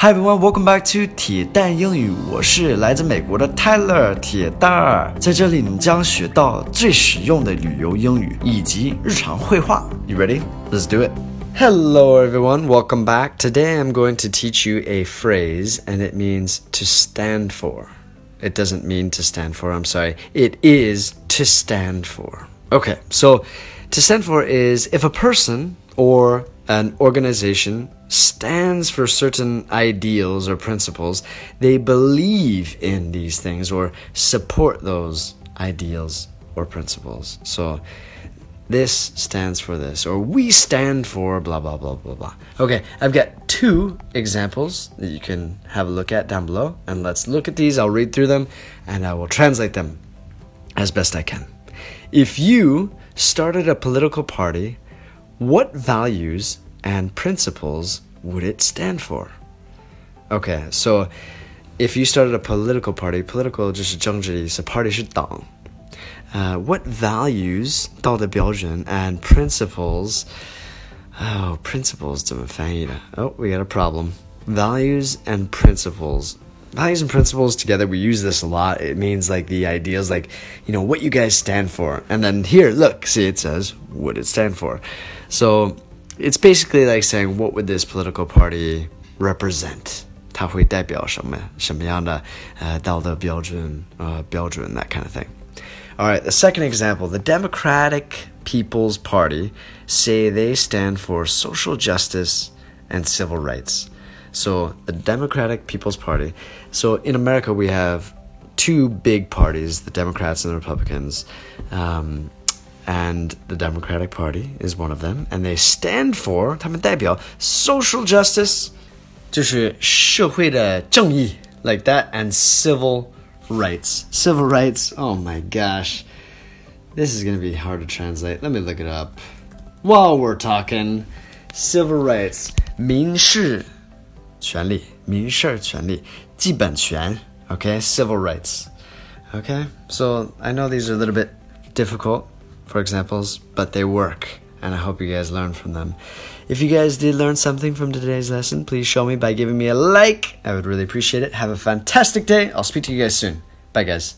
Hi everyone, welcome back to 铁蛋英语。我是来自美国的 Tyler 铁蛋儿，在这里你将学到最实用的旅游英语以及日常会话。You ready? Let's do it. Hello everyone, welcome back. Today I'm going to teach you a phrase and it means to stand for. It doesn't mean to stand for, I'm sorry. It is to stand for. Okay, so to stand for is if a person or an organization stands for certain ideals or principles, they believe in these things or support those ideals or principles. So this stands for this, or we stand for blah blah blah blah blah. Okay, I've got two examples that you can have a look at down below, and let's look at these. I'll read through them and I will translate them as best I can. If you started a political party, what values and principles would it stand for? Okay, so if you started a political party, political 就是政治的意思，party 是党。uh, what values 道德标准 and principles oh principles 怎么翻译的 oh we got a problem values and principles values and principles together we use this a lot it means like the ideas like you know what you guys stand for and then here look see it says what it stand for so it's basically like saying what would this political party represent 它会代表什么什么样的呃道德标准呃标准 that kind of thing all right, the second example the Democratic People's Party say they stand for social justice and civil rights. So, the Democratic People's Party. So, in America, we have two big parties the Democrats and the Republicans. Um, and the Democratic Party is one of them, and they stand for 他们代表 social justice，就是社会的正义，like that, and civil rights. Civil rights. Oh my gosh. This is going to be hard to translate. Let me look it up. While we're talking civil rights, 民事 权利,民事权利,基本权, okay? Civil rights. Okay? So, I know these are a little bit difficult for examples, but they work and I hope you guys learn from them. If you guys did learn something from today's lesson, please show me by giving me a like. I would really appreciate it. Have a fantastic day. I'll speak to you guys soon. Bye, guys.